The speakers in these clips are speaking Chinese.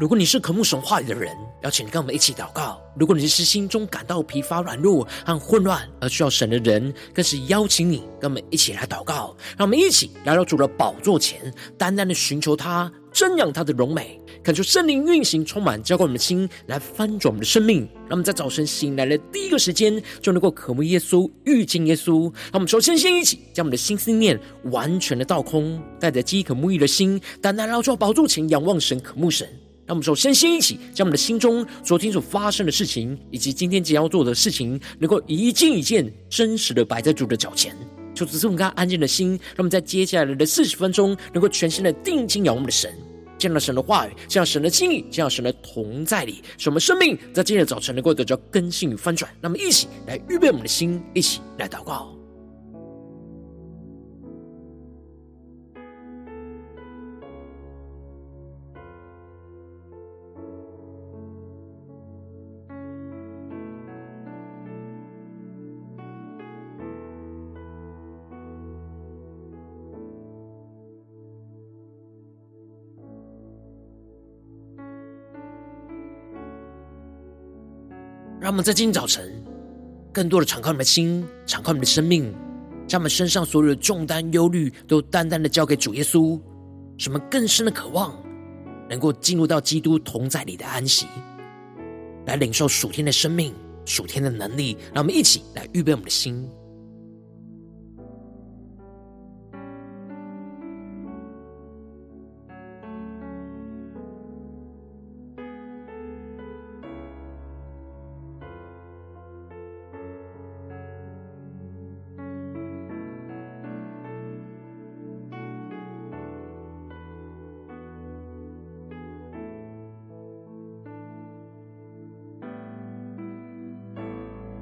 如果你是渴慕神话语的人，邀请你跟我们一起祷告；如果你是心中感到疲乏、软弱和混乱而需要神的人，更是邀请你跟我们一起来祷告。让我们一起来到主的宝座前，单单的寻求他，瞻仰他的荣美，恳求圣灵运行，充满浇灌我们的心，来翻转我们的生命。让我们在早晨醒来的第一个时间，就能够渴慕耶稣、遇见耶稣。让我们首先先一起将我们的心思念完全的倒空，带着饥渴沐浴的心，单单来到宝座前仰望神、渴慕神。让我们首先先一起将我们的心中昨天所发生的事情，以及今天即将要做的事情，能够一件一件真实的摆在主的脚前。求主赐我们安静的心，让我们在接下来的四十分钟，能够全心的定睛仰望我们的神，见到神的话语，见到神的心意，见到神的同在里，使我们生命在今天的早晨能够得到更新与翻转。那么，一起来预备我们的心，一起来祷告。让我们在今天早晨，更多的敞开你们的心，敞开你们的生命，将我们身上所有的重担、忧虑，都单单的交给主耶稣，什么更深的渴望，能够进入到基督同在里的安息，来领受属天的生命、属天的能力。让我们一起来预备我们的心。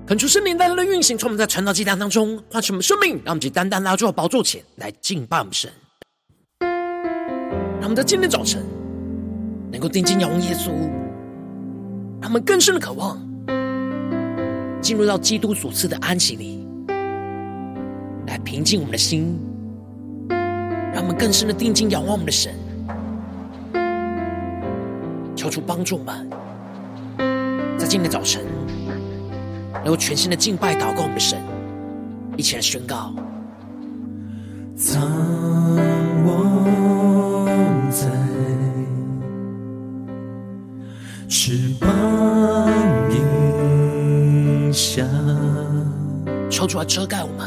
恳求圣灵单单的运行，从我们在传道祭坛当中唤醒我们生命，让我们去单单拉住到宝座前来敬拜我们神。让我们在今天早晨能够定睛仰望耶稣，让我们更深的渴望进入到基督所赐的安息里，来平静我们的心，让我们更深的定睛仰望我们的神，求主帮助我们，在今天早晨。能够全新的敬拜祷告我们的神，一起来宣告。藏我在翅膀荫下，抽出来遮盖我们，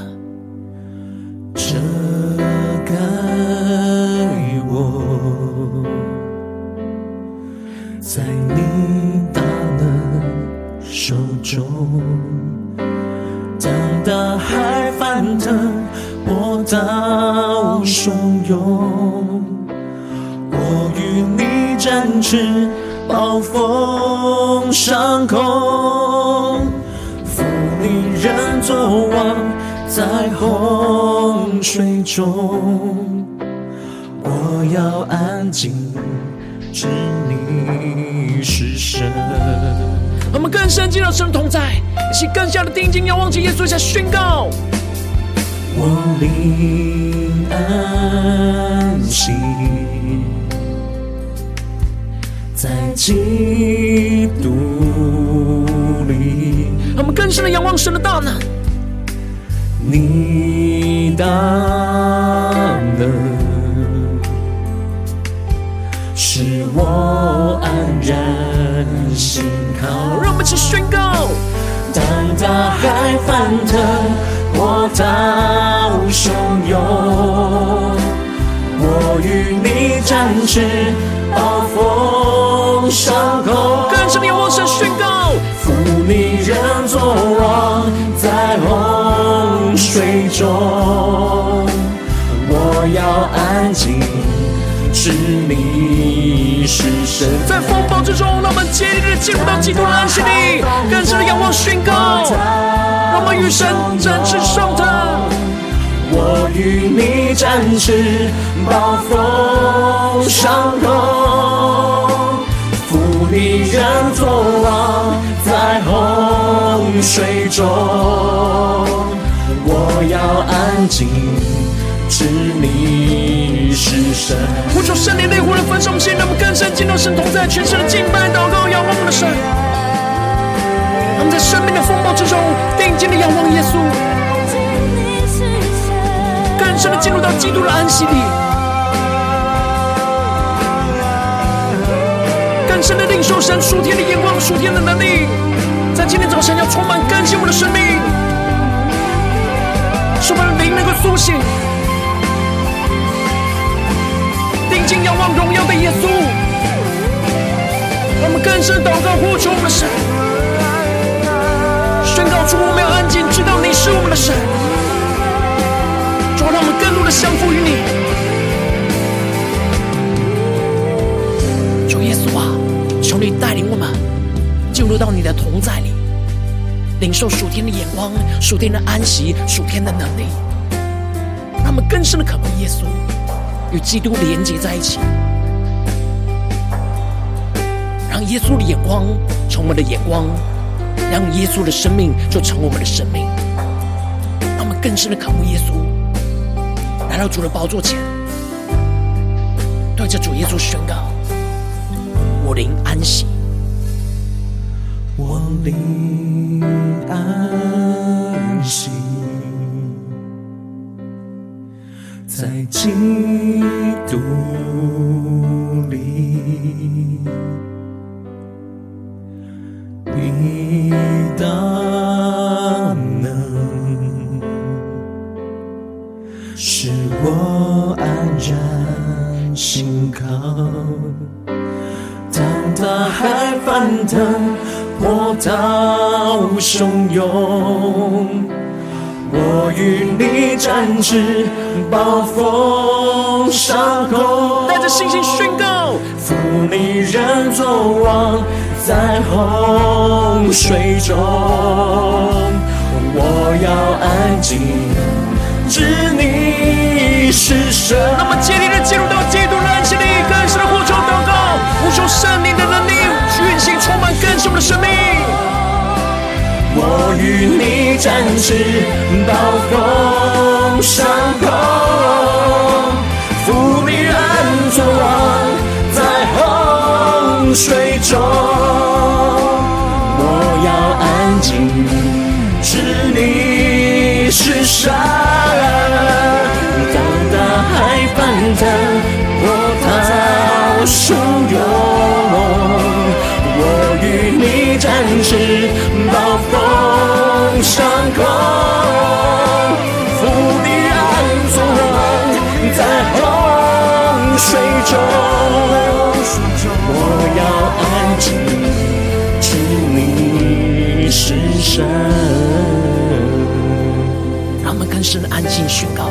中，我要安静，知你是神。我们更深进入神同在，一起更加的定睛，要忘记耶稣，一下宣告。我灵安息，在基督里。我们更深的仰望神的大能，你大然心靠。让我们一起宣告。当大海翻腾，波涛汹涌，我与你展翅，暴风上空。更深的仰望神宣告。负你人作王，在洪水中，我要安静。是神，在风暴之中，让我们竭力的进入到基督的安息里，更深的仰望宣告，让我们与神展翅上腾。我与你展翅，暴风上空，负你人作王，在洪水中，我要安静。是你。圣灵烈火的焚烧，现在我们更深进入神同在，全身的敬拜祷告，仰望我们的神。我们在生命的风暴之中，定睛的仰望耶稣，更深的进入到基督的安息里，更深的领受神属天的眼光、属天的能力，在今天早晨要充满更新我们的生命，使我们的灵能够苏醒。定睛仰望荣耀的耶稣，我们更深祷告，呼求我们的神，宣告出我们要安静，知道你是我们的神，主，让我们更多的相服于你。主耶稣啊，求你带领我们进入到你的同在里，领受属天的眼光、属天的安息、属天的能力，让我们更深的渴慕耶稣。与基督连接在一起，让耶稣的眼光成我们的眼光，让耶稣的生命就成我们的生命，让我们更深的渴慕耶稣，来到主的宝座前，对着主耶稣宣告：我灵安息，我灵安息。在今独立，你大能使我安然心靠。当大海翻腾，波涛汹涌。我与你展翅，暴风上空，带着信心宣告：扶你人作王，在洪水中，我要安静，知你是神。那么接力的进入到基督的安息里，更深的呼求祷告，呼求圣灵的能力运行，充满更深的生命。我与你展翅，暴风上空，扶你人作王，在洪水中，我要安静，知你是神。当大海翻腾，波涛汹涌。我与你展翅，暴风上空，水中。我要安静，知你是神。让我们更深的安静宣告：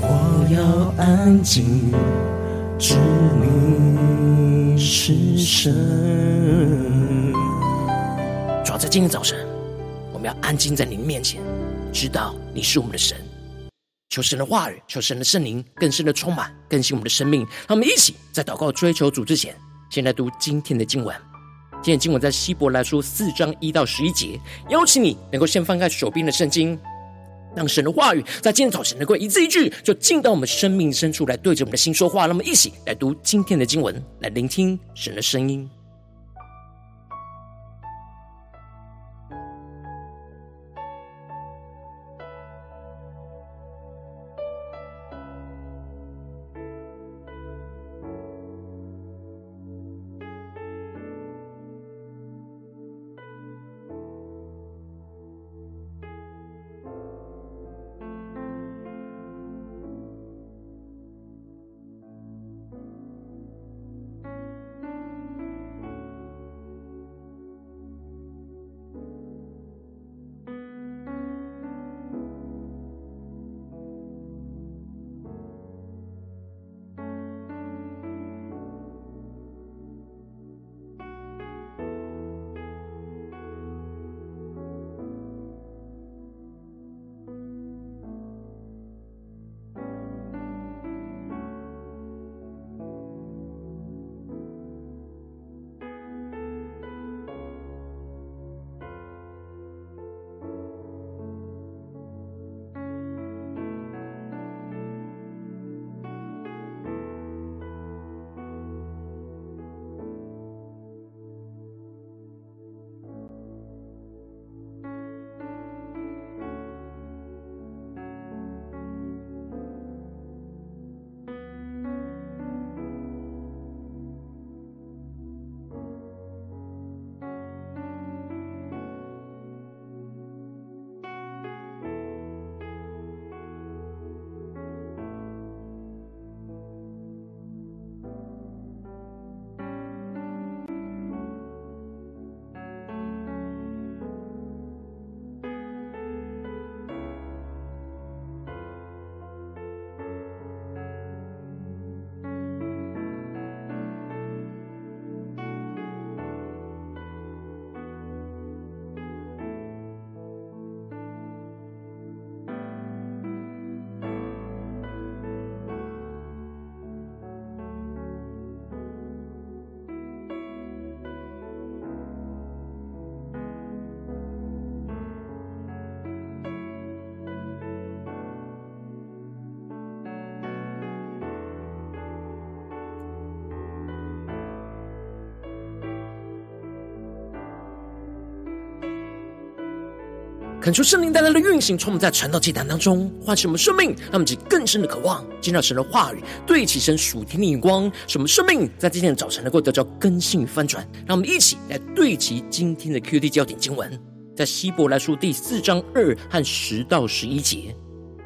我要安静，知你是神。主要在今天早晨，我们要安静在您面前，知道你是我们的神。求神的话语，求神的圣灵更深的充满，更新我们的生命。让我们一起在祷告追求主之前，先来读今天的经文。今天经文在希伯来书四章一到十一节。邀请你能够先翻开手边的圣经，让神的话语在今天早晨能够一字一句，就进到我们生命深处来，对着我们的心说话。让我们一起来读今天的经文，来聆听神的声音。恳求圣灵带来的运行，充满在传道祭坛当中，唤醒我们生命，让我们更深的渴望见到神的话语，对齐神属天的眼光，使我们生命在今天的早晨能够得到更新与翻转。让我们一起来对齐今天的 QD 焦点经文，在希伯来书第四章二和十到十一节，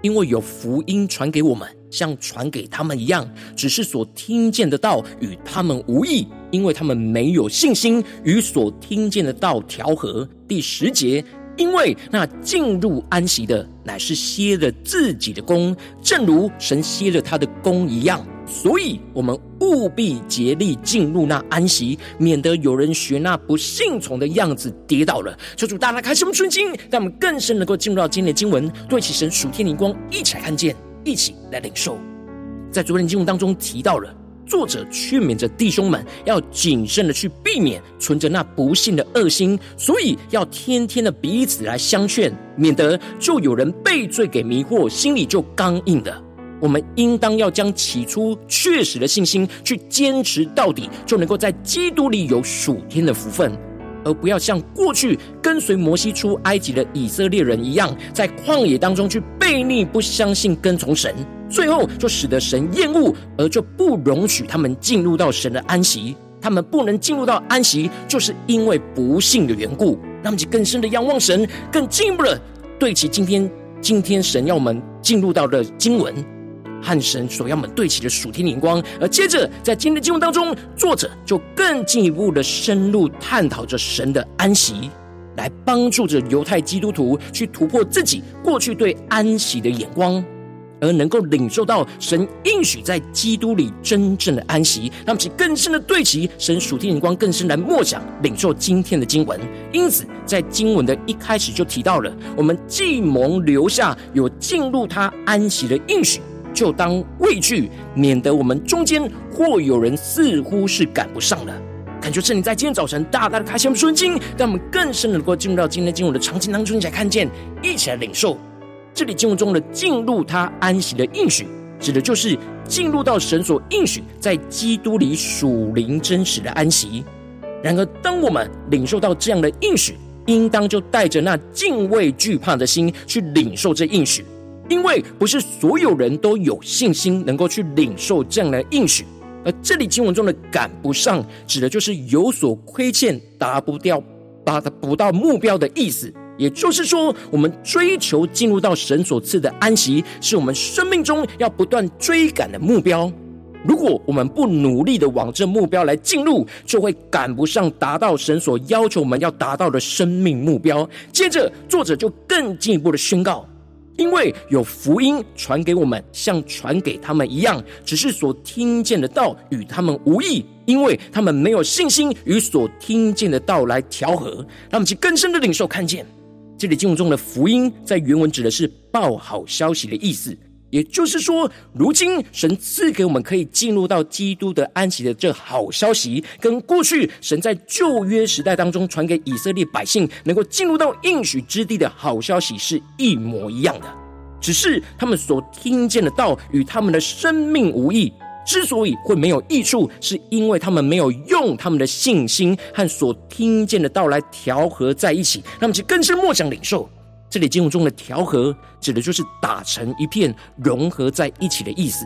因为有福音传给我们，像传给他们一样，只是所听见的道与他们无益，因为他们没有信心与所听见的道调和。第十节。因为那进入安息的，乃是歇了自己的工，正如神歇了他的工一样。所以，我们务必竭力进入那安息，免得有人学那不信从的样子跌倒了。求主大大开什么纯心，让我们更深能够进入到今天的经文，对齐神属天灵光，一起来看见，一起来领受。在昨天经文当中提到了。作者劝勉着弟兄们要谨慎的去避免存着那不幸的恶心，所以要天天的彼此来相劝，免得就有人被罪给迷惑，心里就刚硬的。我们应当要将起初确实的信心去坚持到底，就能够在基督里有属天的福分，而不要像过去跟随摩西出埃及的以色列人一样，在旷野当中去悖逆，不相信跟从神。最后就使得神厌恶，而就不容许他们进入到神的安息。他们不能进入到安息，就是因为不信的缘故。让我们更深的仰望神，更进一步的对齐今天今天神要我们进入到的经文和神所要我们对齐的属天眼光。而接着在今天的经文当中，作者就更进一步的深入探讨着神的安息，来帮助着犹太基督徒去突破自己过去对安息的眼光。而能够领受到神应许在基督里真正的安息，让其更深的对齐神属天眼光，更深来默想领受今天的经文。因此，在经文的一开始就提到了，我们既蒙留下有进入他安息的应许，就当畏惧，免得我们中间或有人似乎是赶不上了。感觉圣灵在今天早晨大大的开启我们属灵经，让我们更深的能够进入到今天进入的场景当中，一起来看见，一起来领受。这里进入中的进入他安息的应许，指的就是进入到神所应许在基督里属灵真实的安息。然而，当我们领受到这样的应许，应当就带着那敬畏惧怕的心去领受这应许，因为不是所有人都有信心能够去领受这样的应许。而这里经文中的赶不上，指的就是有所亏欠，达不掉、达不到目标的意思。也就是说，我们追求进入到神所赐的安息，是我们生命中要不断追赶的目标。如果我们不努力的往这目标来进入，就会赶不上达到神所要求我们要达到的生命目标。接着，作者就更进一步的宣告：因为有福音传给我们，像传给他们一样，只是所听见的道与他们无异。因为他们没有信心与所听见的道来调和，让我们去更深的领受看见。这里经文中的福音，在原文指的是报好消息的意思，也就是说，如今神赐给我们可以进入到基督的安息的这好消息，跟过去神在旧约时代当中传给以色列百姓能够进入到应许之地的好消息是一模一样的，只是他们所听见的道与他们的生命无异。之所以会没有益处，是因为他们没有用他们的信心和所听见的道来调和在一起，那么就更深默想领受。这里经文中的调和，指的就是打成一片，融合在一起的意思。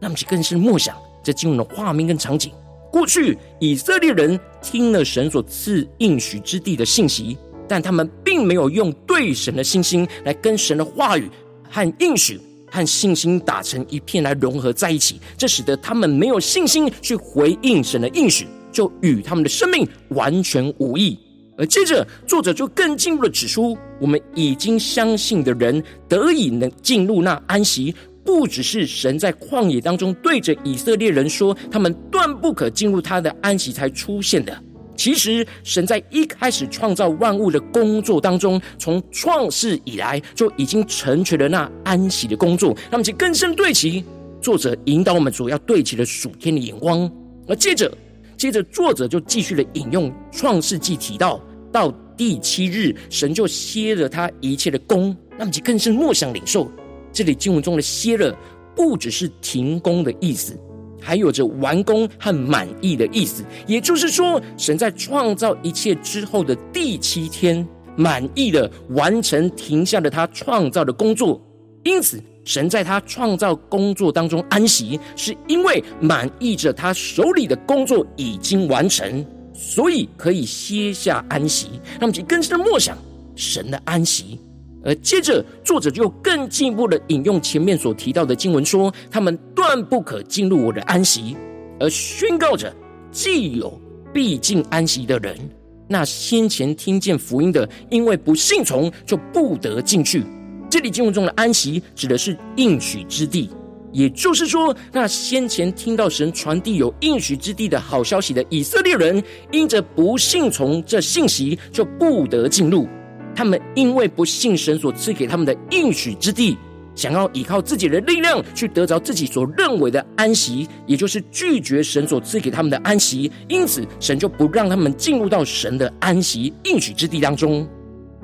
让其更是默想这经文的画面跟场景。过去以色列人听了神所赐应许之地的信息，但他们并没有用对神的信心来跟神的话语和应许。和信心打成一片来融合在一起，这使得他们没有信心去回应神的应许，就与他们的生命完全无异。而接着作者就更进一步的指出，我们已经相信的人得以能进入那安息，不只是神在旷野当中对着以色列人说，他们断不可进入他的安息才出现的。其实，神在一开始创造万物的工作当中，从创世以来就已经成全了那安息的工作。让我们去更深对齐作者引导我们主要对齐的属天的眼光。而接着，接着作者就继续的引用创世纪提到，到第七日，神就歇了他一切的工。那么就更是默想领受这里经文中的歇了，不只是停工的意思。还有着完工和满意的意思，也就是说，神在创造一切之后的第七天，满意的完成停下了他创造的工作。因此，神在他创造工作当中安息，是因为满意着他手里的工作已经完成，所以可以歇下安息。那么，就更深的默想神的安息。而接着，作者就更进一步的引用前面所提到的经文说：“他们断不可进入我的安息。”而宣告着，既有必进安息的人，那先前听见福音的，因为不信从，就不得进去。这里经文中的安息，指的是应许之地，也就是说，那先前听到神传递有应许之地的好消息的以色列人，因着不信从这信息，就不得进入。他们因为不信神所赐给他们的应许之地，想要依靠自己的力量去得着自己所认为的安息，也就是拒绝神所赐给他们的安息，因此神就不让他们进入到神的安息应许之地当中。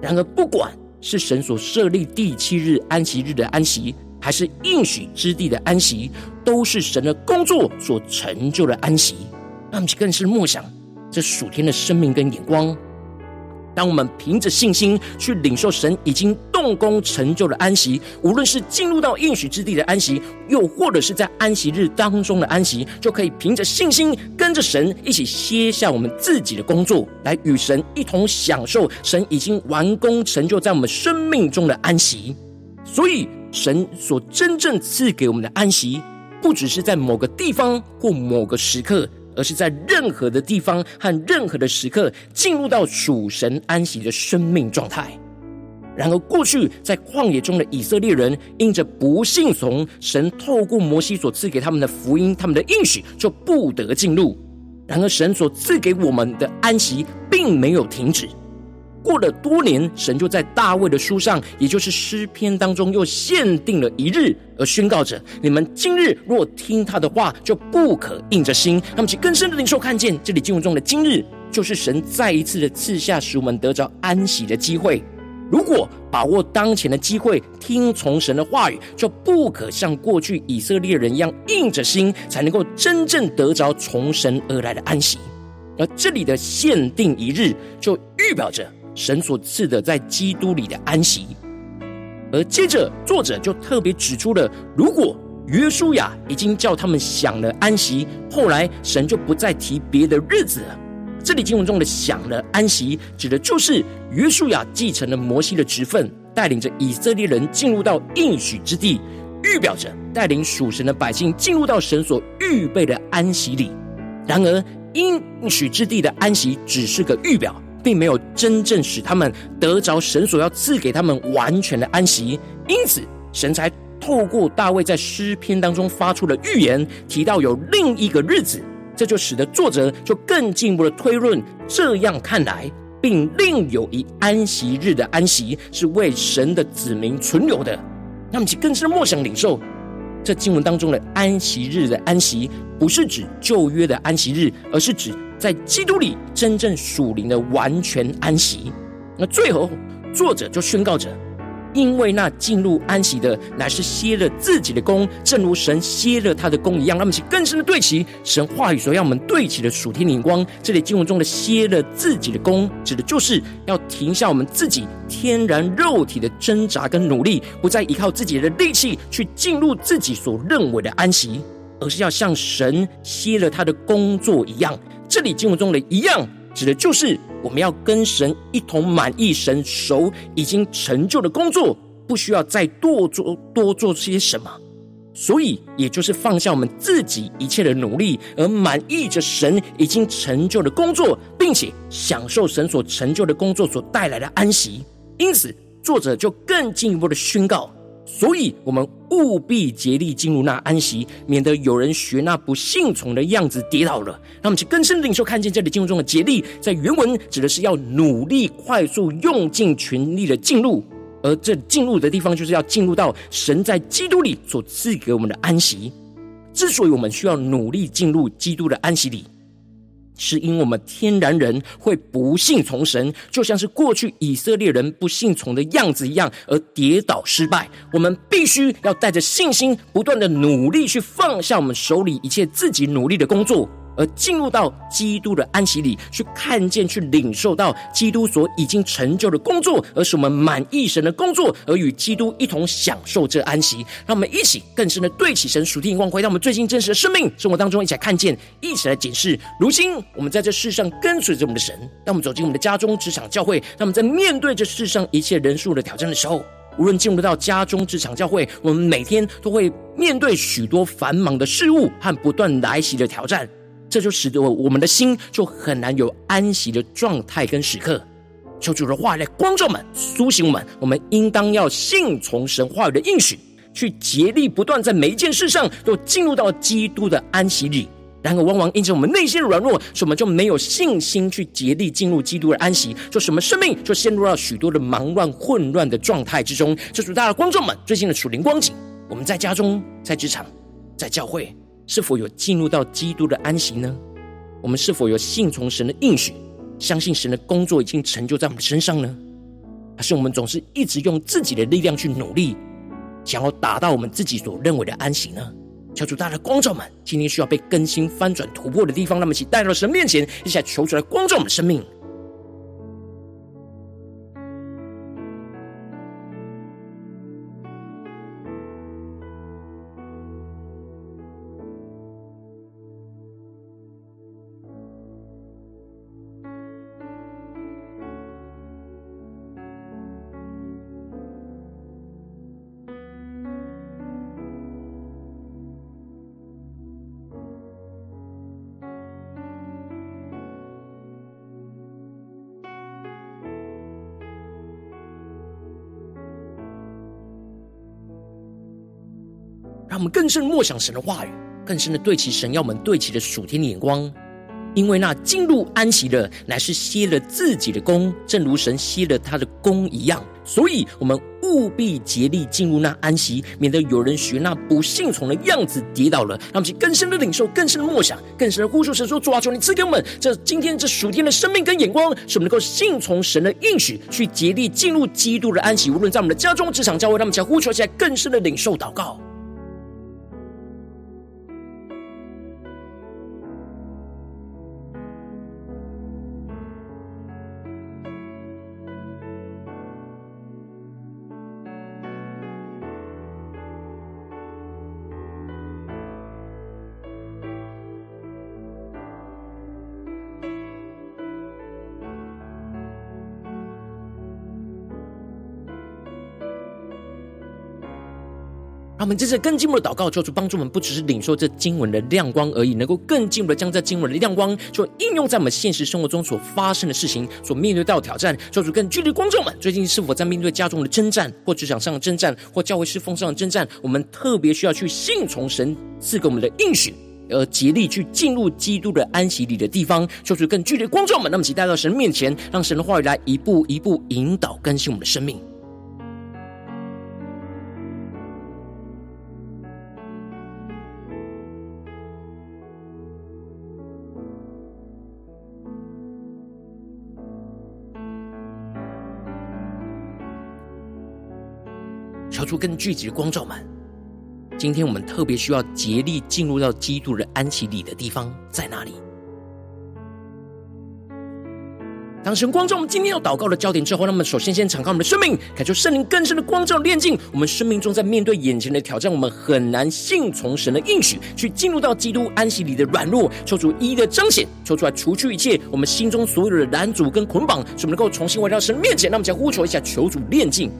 然而，不管是神所设立第七日安息日的安息，还是应许之地的安息，都是神的工作所成就的安息。那么，更是默想这属天的生命跟眼光。当我们凭着信心去领受神已经动工成就的安息，无论是进入到应许之地的安息，又或者是在安息日当中的安息，就可以凭着信心跟着神一起歇下我们自己的工作，来与神一同享受神已经完工成就在我们生命中的安息。所以，神所真正赐给我们的安息，不只是在某个地方或某个时刻。而是在任何的地方和任何的时刻进入到属神安息的生命状态。然而，过去在旷野中的以色列人，因着不信从神透过摩西所赐给他们的福音，他们的应许就不得进入。然而，神所赐给我们的安息并没有停止。过了多年，神就在大卫的书上，也就是诗篇当中，又限定了一日，而宣告着：你们今日若听他的话，就不可硬着心。那么，其更深的领受看见，这里经文中的今日，就是神再一次的赐下使我们得着安息的机会。如果把握当前的机会，听从神的话语，就不可像过去以色列人一样硬着心，才能够真正得着从神而来的安息。而这里的限定一日，就预表着。神所赐的在基督里的安息，而接着作者就特别指出了，如果约书亚已经叫他们享了安息，后来神就不再提别的日子了。这里经文中的享了安息，指的就是约书亚继承了摩西的职分，带领着以色列人进入到应许之地，预表着带领属神的百姓进入到神所预备的安息里。然而，应许之地的安息只是个预表。并没有真正使他们得着神所要赐给他们完全的安息，因此神才透过大卫在诗篇当中发出的预言，提到有另一个日子，这就使得作者就更进一步的推论。这样看来，并另有一安息日的安息是为神的子民存留的。那么，其更是默想领受这经文当中的安息日的安息，不是指旧约的安息日，而是指。在基督里真正属灵的完全安息，那最后作者就宣告着：因为那进入安息的乃是歇了自己的工，正如神歇了他的工一样。那么，其更深的对齐神话语所要我们对齐的属天灵光。这里经文中的歇了自己的工，指的就是要停下我们自己天然肉体的挣扎跟努力，不再依靠自己的力气去进入自己所认为的安息，而是要像神歇了他的工作一样。这里经文中的一样，指的就是我们要跟神一同满意神手已经成就的工作，不需要再多做多做些什么。所以，也就是放下我们自己一切的努力，而满意着神已经成就的工作，并且享受神所成就的工作所带来的安息。因此，作者就更进一步的宣告。所以，我们务必竭力进入那安息，免得有人学那不信从的样子跌倒了。那么，去更深的领受看见这里经文中的竭力，在原文指的是要努力、快速、用尽全力的进入，而这进入的地方，就是要进入到神在基督里所赐给我们的安息。之所以我们需要努力进入基督的安息里。是因为我们天然人会不信从神，就像是过去以色列人不信从的样子一样，而跌倒失败。我们必须要带着信心，不断的努力去放下我们手里一切自己努力的工作，而进入到基督的安息里，去看见、去领受到基督所已经成就的工作，而使我们满意神的工作，而与基督一同享受这安息。让我们一起更深的对起神属天眼光，回到我们最近真实的生命生活当中，一起来看见，一起来检视。如今我们在这世上跟随着我们的神，当我们走进我们的家中、职场、教会，当我们在面对这世上一切人数的挑战的时候，无论进入到家中、职场、教会，我们每天都会面对许多繁忙的事物和不断来袭的挑战。这就使得我们的心就很难有安息的状态跟时刻。求主的话来光照们、苏醒我们，我们应当要信从神话语的应许，去竭力不断在每一件事上都进入到基督的安息里。然而，往往因着我们内心的软弱，使我们就没有信心去竭力进入基督的安息，就使我们生命就陷入到许多的忙乱、混乱的状态之中。这是大家的观众们最近的属灵光景，我们在家中、在职场、在教会。是否有进入到基督的安息呢？我们是否有信从神的应许，相信神的工作已经成就在我们身上呢？还是我们总是一直用自己的力量去努力，想要达到我们自己所认为的安息呢？求主大家的光照们，今天需要被更新、翻转、突破的地方，那么请带到神面前，一起来求主来光照我们的生命。更深默想神的话语，更深的对齐神要我们对齐的属天的眼光。因为那进入安息的，乃是歇了自己的工，正如神歇了他的工一样。所以，我们务必竭力进入那安息，免得有人学那不信从的样子跌倒了。让我们去更深的领受，更深的默想，更深的呼求神说：主啊，求你赐给我们这今天这属天的生命跟眼光，使我们能够信从神的应许，去竭力进入基督的安息。无论在我们的家中、职场、教会，让我们将呼求起来，更深的领受祷告。让我们接着更进一步的祷告，求主帮助我们，不只是领受这经文的亮光而已，能够更进一步的将这经文的亮光，就应用在我们现实生活中所发生的事情，所面对到的挑战。求主更具体观众们，最近是否在面对家中的征战，或职场上的征战，或教会侍奉上的征战？我们特别需要去信从神赐给我们的应许，而竭力去进入基督的安息里的地方。求主更具体观众们，那么请带到神面前，让神的话语来一步一步引导更新我们的生命。出更具体的光照们，今天我们特别需要竭力进入到基督的安息里的地方在哪里？当神光照我们今天要祷告的焦点之后，那么首先先敞开我们的生命，感受圣灵更深的光照炼净。我们生命中在面对眼前的挑战，我们很难信从神的应许，去进入到基督安息里的软弱，求主一一的彰显，求出来除去一切我们心中所有的拦阻跟捆绑，使我们能够重新回到神面前。那么，将呼求一下，求主炼净。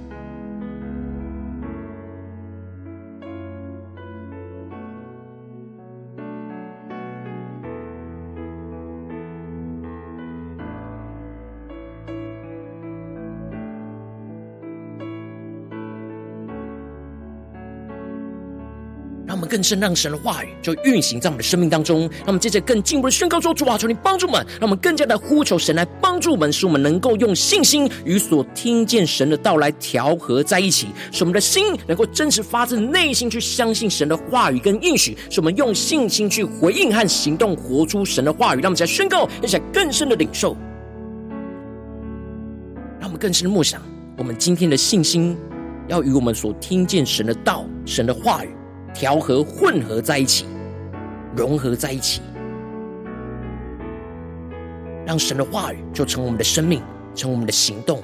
更深让神的话语就运行在我们的生命当中。让我们接着更进一步的宣告说：主啊，求你帮助我们，让我们更加的呼求神来帮助我们，使我们能够用信心与所听见神的道来调和在一起，使我们的心能够真实发自内心去相信神的话语跟应许，使我们用信心去回应和行动，活出神的话语。让我们再宣告，一起来更深的领受，让我们更深的默想，我们今天的信心要与我们所听见神的道、神的话语。调和混合在一起融合在一起让神的话语就成我们的生命成我们的行动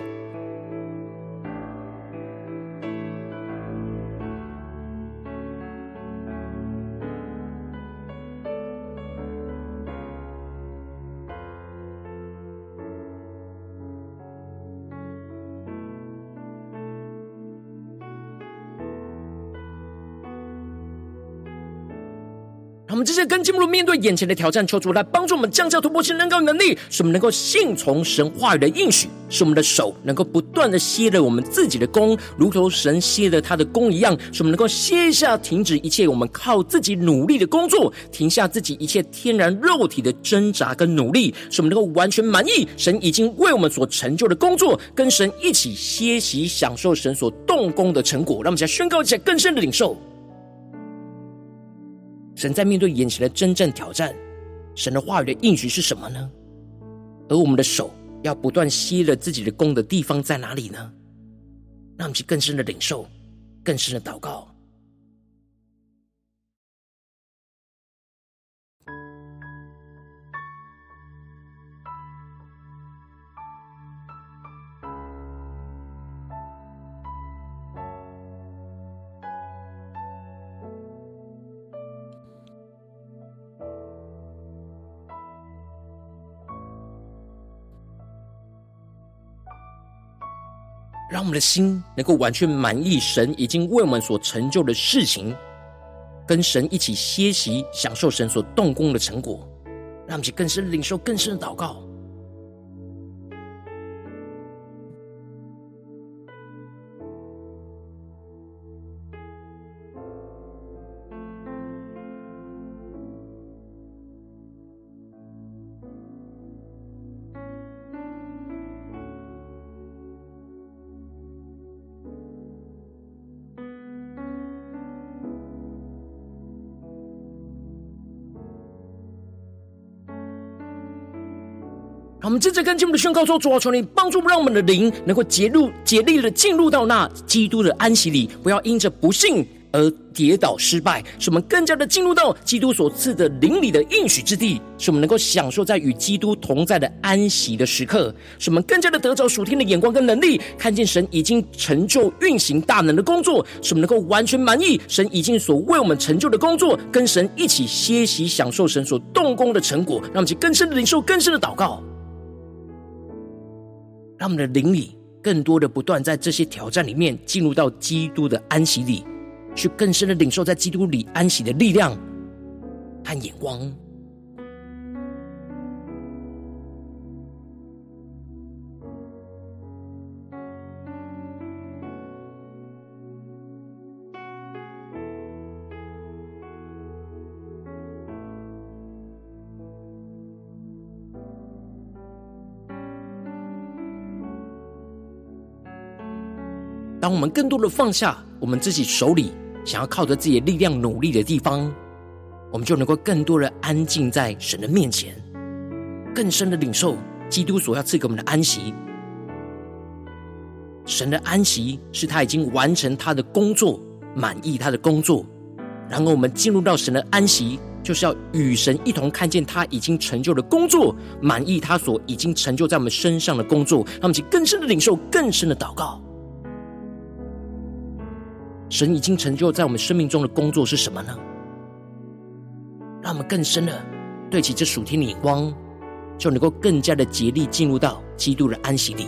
我们这些跟进步面对眼前的挑战，求主来帮助我们降下突破性能够能力，使我们能够信从神话语的应许，使我们的手能够不断的歇了我们自己的工，如同神歇了他的工一样，使我们能够歇下，停止一切我们靠自己努力的工作，停下自己一切天然肉体的挣扎跟努力，使我们能够完全满意神已经为我们所成就的工作，跟神一起歇息，享受神所动工的成果。让我们再宣告一下更深的领受。神在面对眼前的真正挑战，神的话语的应许是什么呢？而我们的手要不断吸了自己的弓的地方在哪里呢？让我们去更深的领受，更深的祷告。让我们的心能够完全满意神已经为我们所成就的事情，跟神一起歇息，享受神所动工的成果，让我们更深领受更深的祷告。们接着跟进我们的宣告说：主啊，求你帮助，让我们的灵能够竭力、竭力的进入到那基督的安息里，不要因着不信而跌倒失败。使我们更加的进入到基督所赐的灵里的应许之地，使我们能够享受在与基督同在的安息的时刻。使我们更加的得着属天的眼光跟能力，看见神已经成就运行大能的工作，使我们能够完全满意神已经所为我们成就的工作，跟神一起歇息，享受神所动工的成果。让我们去更深的领受，更深的祷告。他们的灵里更多的不断在这些挑战里面进入到基督的安息里，去更深的领受在基督里安息的力量和眼光。当我们更多的放下我们自己手里想要靠着自己的力量努力的地方，我们就能够更多的安静在神的面前，更深的领受基督所要赐给我们的安息。神的安息是他已经完成他的工作，满意他的工作。然后我们进入到神的安息，就是要与神一同看见他已经成就的工作，满意他所已经成就在我们身上的工作。让我们去更深的领受，更深的祷告。神已经成就在我们生命中的工作是什么呢？让我们更深的对起这属天的眼光，就能够更加的竭力进入到基督的安息里。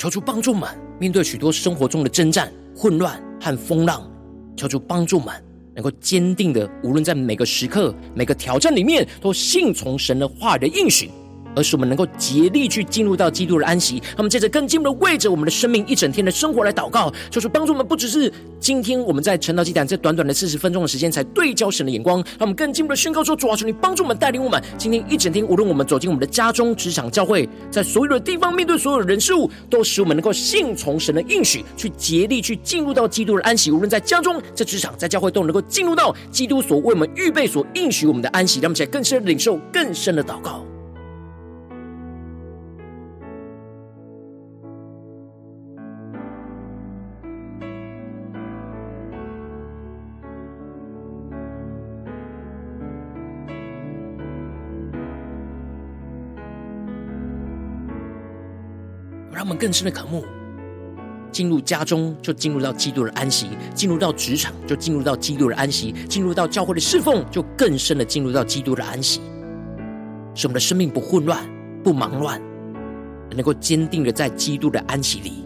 求主帮助们面对许多生活中的征战、混乱和风浪，求主帮助们能够坚定的，无论在每个时刻、每个挑战里面，都信从神的话语的应许，而是我们能够竭力去进入到基督的安息。他们接着更进一步的为着我们的生命一整天的生活来祷告，就是帮助我们，不只是今天我们在晨祷祭坛这短短的四十分钟的时间才对焦神的眼光，让我们更进一步的宣告说：主啊，求你帮助我们带领我们，今天一整天，无论我们走进我们的家中、职场、教会，在所有的地方，面对所有的人事物，都使我们能够信从神的应许，去竭力去进入到基督的安息。无论在家中、在职场、在教会，都能够进入到基督所为我们预备、所应许我们的安息。让我们起来更深的领受、更深的祷告。们更深的渴慕，进入家中就进入到基督的安息；进入到职场就进入到基督的安息；进入到教会的侍奉就更深的进入到基督的安息，使我们的生命不混乱、不忙乱，能够坚定的在基督的安息里。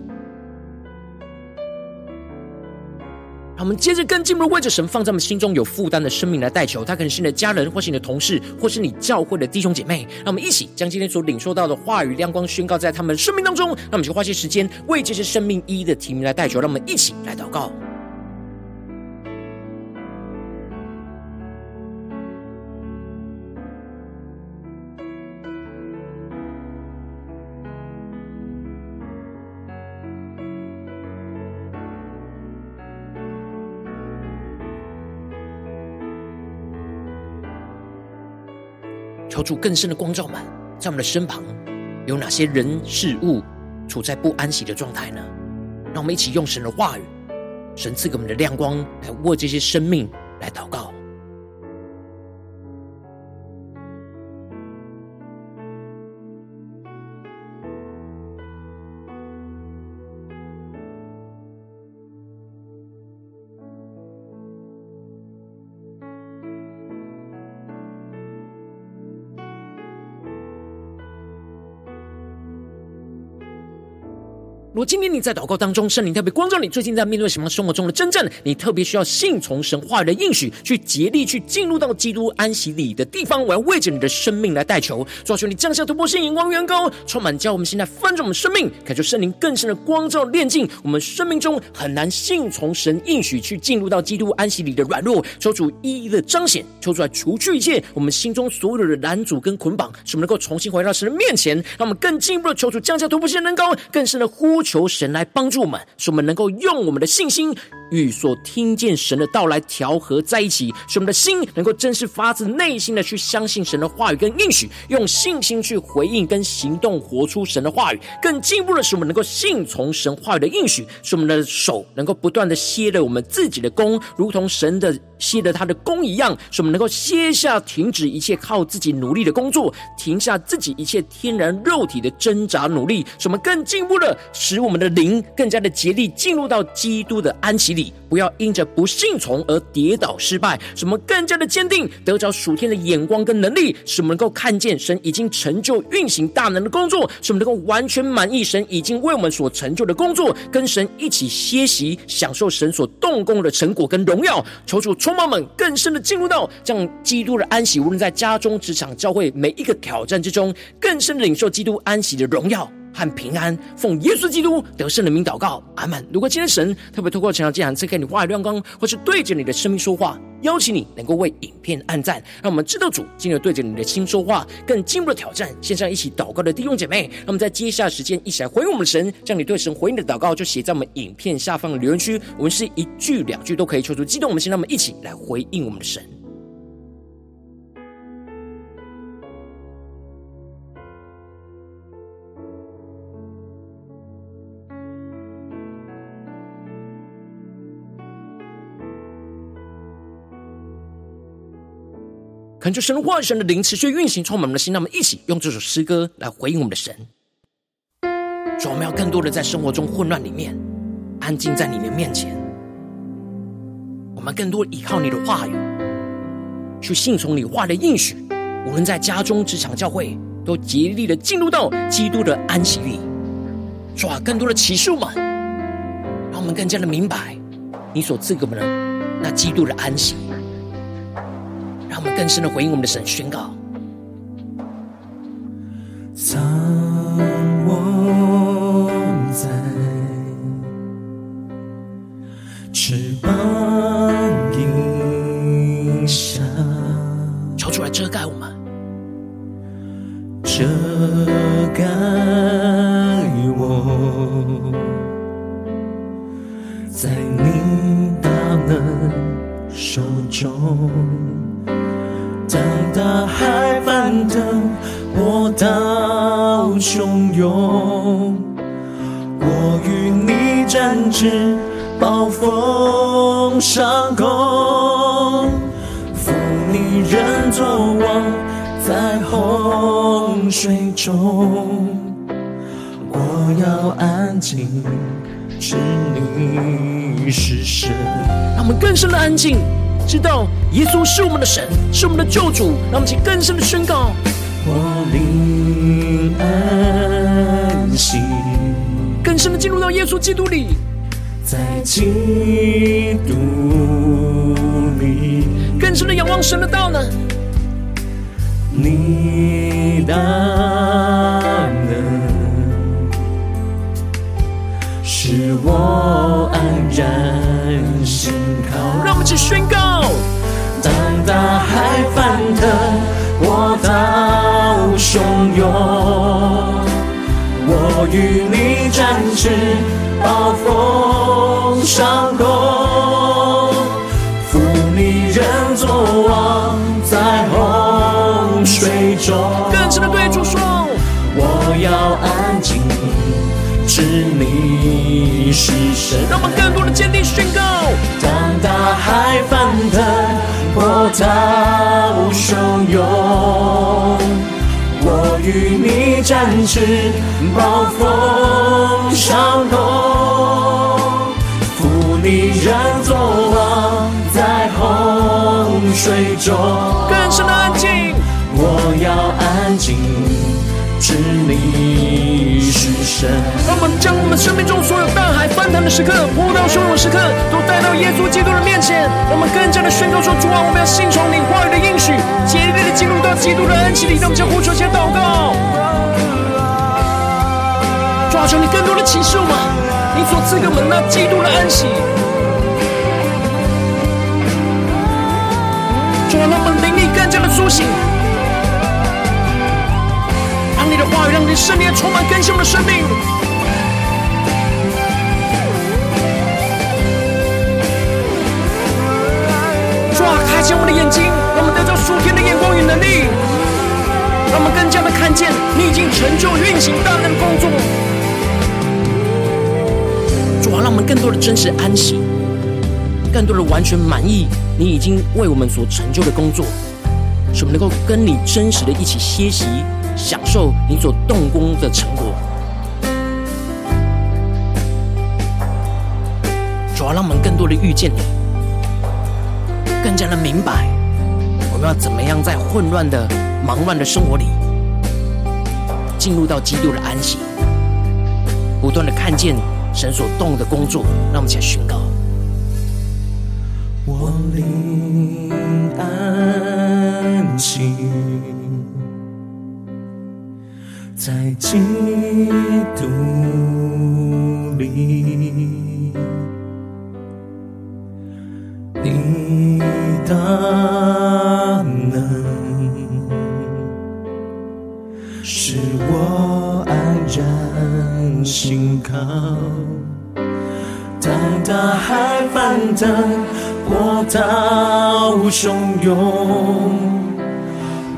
我们接着跟进入，为着神放在我们心中有负担的生命来代求，他可能是你的家人，或是你的同事，或是你教会的弟兄姐妹。让我们一起将今天所领受到的话语亮光宣告在他们生命当中。那我们就花些时间为这些生命一一的提名来代求。让我们一起来祷告。求主更深的光照满，在我们的身旁有哪些人事物处在不安息的状态呢？让我们一起用神的话语、神赐给我们的亮光，来为这些生命来祷告。今天你在祷告当中，圣灵特别光照你，最近在面对什么生活中的征战，你特别需要信从神。话语的应许，去竭力去进入到基督安息里的地方。我要为着你的生命来代求，主求你降下突破性眼光，远高充满，教我们现在翻转我们生命，感受圣灵更深的光照炼净我们生命中很难信从神。应许去进入到基督安息里的软弱，求主一一的彰显，求主来除去一切我们心中所有的拦阻跟捆绑，使我们能够重新回到神的面前，让我们更进一步的求主降下突破性能高，更深的呼。求求神来帮助我们，使我们能够用我们的信心与所听见神的道来调和在一起，使我们的心能够真是发自内心的去相信神的话语跟应许，用信心去回应跟行动活出神的话语。更进一步的是，我们能够信从神话语的应许，使我们的手能够不断的歇了我们自己的功，如同神的歇了他的功一样，使我们能够歇下停止一切靠自己努力的工作，停下自己一切天然肉体的挣扎努力，使我们更进步的使。我们的灵更加的竭力进入到基督的安息里，不要因着不信从而跌倒失败。使我们更加的坚定，得着属天的眼光跟能力，使我们能够看见神已经成就运行大能的工作，使我们能够完全满意神已经为我们所成就的工作，跟神一起歇息，享受神所动工的成果跟荣耀。求主充满们更深的进入到这样基督的安息，无论在家中、职场、教会每一个挑战之中，更深的领受基督安息的荣耀。和平安，奉耶稣基督得胜的名祷告，阿门。如果今天神特别透过晨祷祭坛赐给你话语亮光，或是对着你的生命说话，邀请你能够为影片按赞，让我们知道主今日对着你的心说话，更进一步的挑战。线上一起祷告的弟兄姐妹，让我们在接下来时间一起来回应我们的神，将你对神回应的祷告就写在我们影片下方的留言区，我们是一句两句都可以，求出激动我们心，让我们一起来回应我们的神。恳求神的话、神的灵持续运行，充满我们的心。让我们一起用这首诗歌来回应我们的神。主，我们要更多的在生活中混乱里面，安静在你的面前。我们更多依靠你的话语，去信从你话的应许。无论在家中、职场、教会，都竭力的进入到基督的安息里。主啊，更多的启示我们，让我们更加的明白你所赐给我们的那基督的安息。让我们更深的回应我们的神宣告。展翅，暴风上空，负你人作王，在洪水中，我要安静，知你是神。让我们更深的安静。知道耶稣是我们的神，是我们的救主，让我们请更深的宣告。我灵安息，深的进入到耶稣基督里，在基督里，更深的仰望神的道呢？你大能，使我安然心靠。让我们一起宣告。当大海翻腾，波涛汹涌，我与你展翅，暴风上空，负你人作王，在洪水中。更深的对主说，我要安静，知你是神。让我们更多的坚定宣告。当大海翻腾。波涛汹涌，我与你展翅，暴风上空，负你人作王，在洪水中。更深的安静，我要安静。知你是神，生命中所有大海翻腾的时刻、波涛汹涌的时刻，都带到耶稣基督的面前。我们更加的宣告说：主啊，我们要信从你话语的应许，竭力的进入到基督的安息里。让我们将呼求先祷告，抓住，你更多的启示我们，你所赐给我们那基督的安息。主啊，让我们灵力更加的苏醒。让你的话语，让你的圣灵充满更新我们的生命。主啊，开启我们的眼睛，让我们得到属天的眼光与能力，让我们更加的看见你已经成就运行大能的工作。主啊，让我们更多的真实安息，更多的完全满意你已经为我们所成就的工作，使我们能够跟你真实的一起歇息。享受你所动工的成果，主要让我们更多的遇见你，更加的明白我们要怎么样在混乱的、忙乱的生活里，进入到基督的安息，不断的看见神所动的工作，让我们起来宣告。我灵安息。在基督里，大能使我安然心靠。当大海翻腾，波涛汹涌，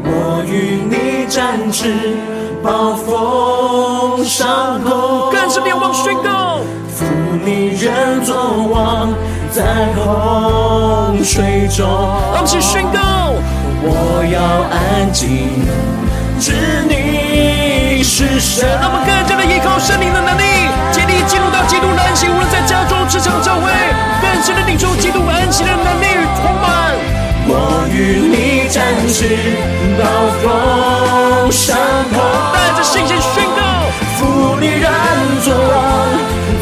我与你展翅。暴风上空，更是仰望宣告，负你人作王，在洪水中。让我们宣告，我要安静，知你是神。让我们更加的依靠圣灵的能力，竭力进入到基督的安息，无论在家中、职场、教会，更深的领受基督安息的能力与充满。我与你展翅，暴风上空，带着信心宣告，负你人作王，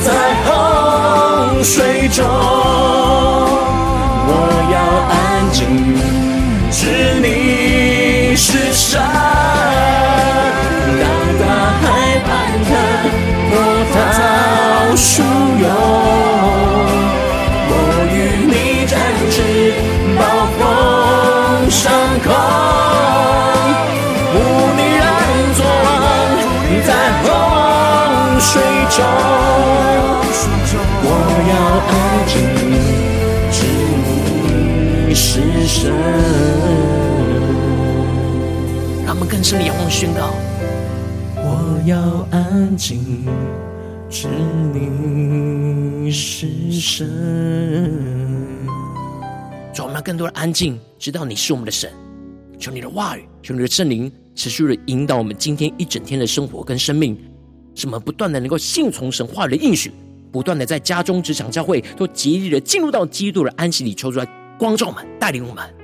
在洪水中，是神。当大海翻腾，波涛汹涌，我与你展翅。暴风上空，负你人作王，在洪水中，我要安静，知你是神。让我们更深的仰望宣告，我要安静，知你是神。主，我们要更多的安静，知道你是我们的神。求你的话语，求你的圣灵持续的引导我们今天一整天的生活跟生命，使我们不断的能够信从神话语的应许，不断的在家中、职场、教会都竭力的进入到基督的安息里，求出来光照我们，带领我们。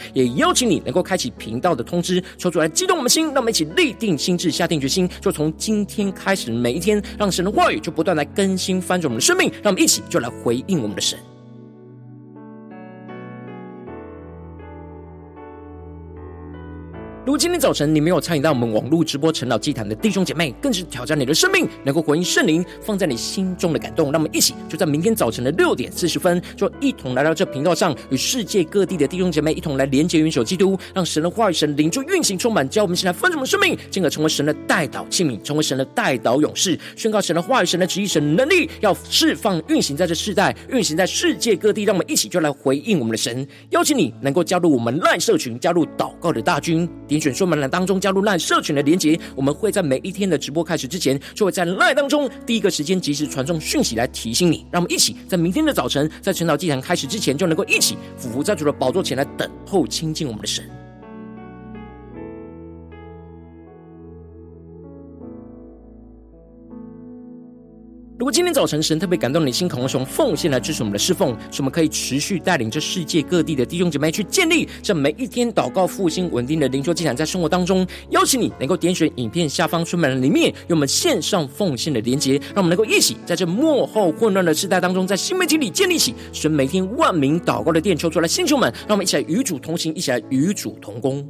也邀请你能够开启频道的通知，说出来激动我们心，让我们一起立定心智，下定决心，就从今天开始每一天，让神的话语就不断来更新翻转我们的生命，让我们一起就来回应我们的神。如果今天早晨你没有参与到我们网络直播晨祷祭坛的弟兄姐妹，更是挑战你的生命，能够回应圣灵放在你心中的感动。让我们一起就在明天早晨的六点四十分，就一同来到这频道上，与世界各地的弟兄姐妹一同来连接、元首基督，让神的话语、神灵就运行充满，教我们现在分盛的生命，进而成为神的代祷器皿，成为神的代祷勇士，宣告神的话语、神的旨意、神的能力，要释放、运行在这世代，运行在世界各地。让我们一起。就来回应我们的神，邀请你能够加入我们赖社群，加入祷告的大军。点选说明栏当中加入赖社群的连结，我们会在每一天的直播开始之前，就会在赖当中第一个时间及时传送讯息来提醒你。让我们一起在明天的早晨，在晨祷祭坛开始之前，就能够一起俯伏在主的宝座前来等候亲近我们的神。如果今天早晨神特别感动你心，渴望从奉献来支持我们的侍奉，使我们可以持续带领这世界各地的弟兄姐妹去建立这每一天祷告复兴稳定的灵修进展，在生活当中，邀请你能够点选影片下方说明栏里面有我们线上奉献的连结，让我们能够一起在这幕后混乱的时代当中，在新媒体里建立起神每天万名祷告的殿，求出来，星球们，让我们一起来与主同行，一起来与主同工。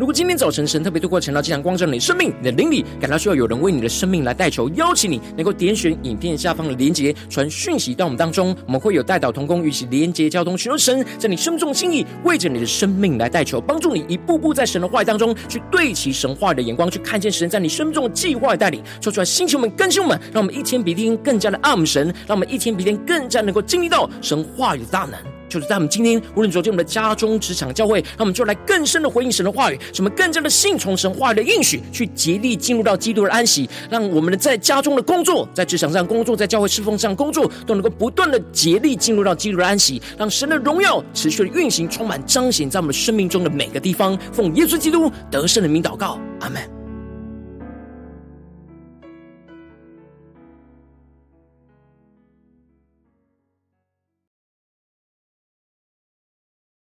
如果今天早晨神特别透过晨祷祭坛光照你的生命，你的灵里感到需要有人为你的生命来代求，邀请你能够点选影片下方的连结，传讯息到我们当中，我们会有代祷同工与其连结交通，寻求神在你生命中的心意，为着你的生命来代求，帮助你一步步在神的话语当中去对齐神话语的眼光，去看见神在你生命中的计划带领，说出来，星球们、更新们，让我们一天比一天更加的爱神，让我们一天比一天更加能够经历到神话语的大能。就是在我们今天，无论走进我们的家中、职场、教会，让我们就来更深的回应神的话语，什么更加的信从神话语的应许，去竭力进入到基督的安息，让我们的在家中的工作、在职场上工作、在教会侍奉上工作，都能够不断的竭力进入到基督的安息，让神的荣耀持续的运行、充满、彰显在我们生命中的每个地方。奉耶稣基督得胜的名祷告，阿门。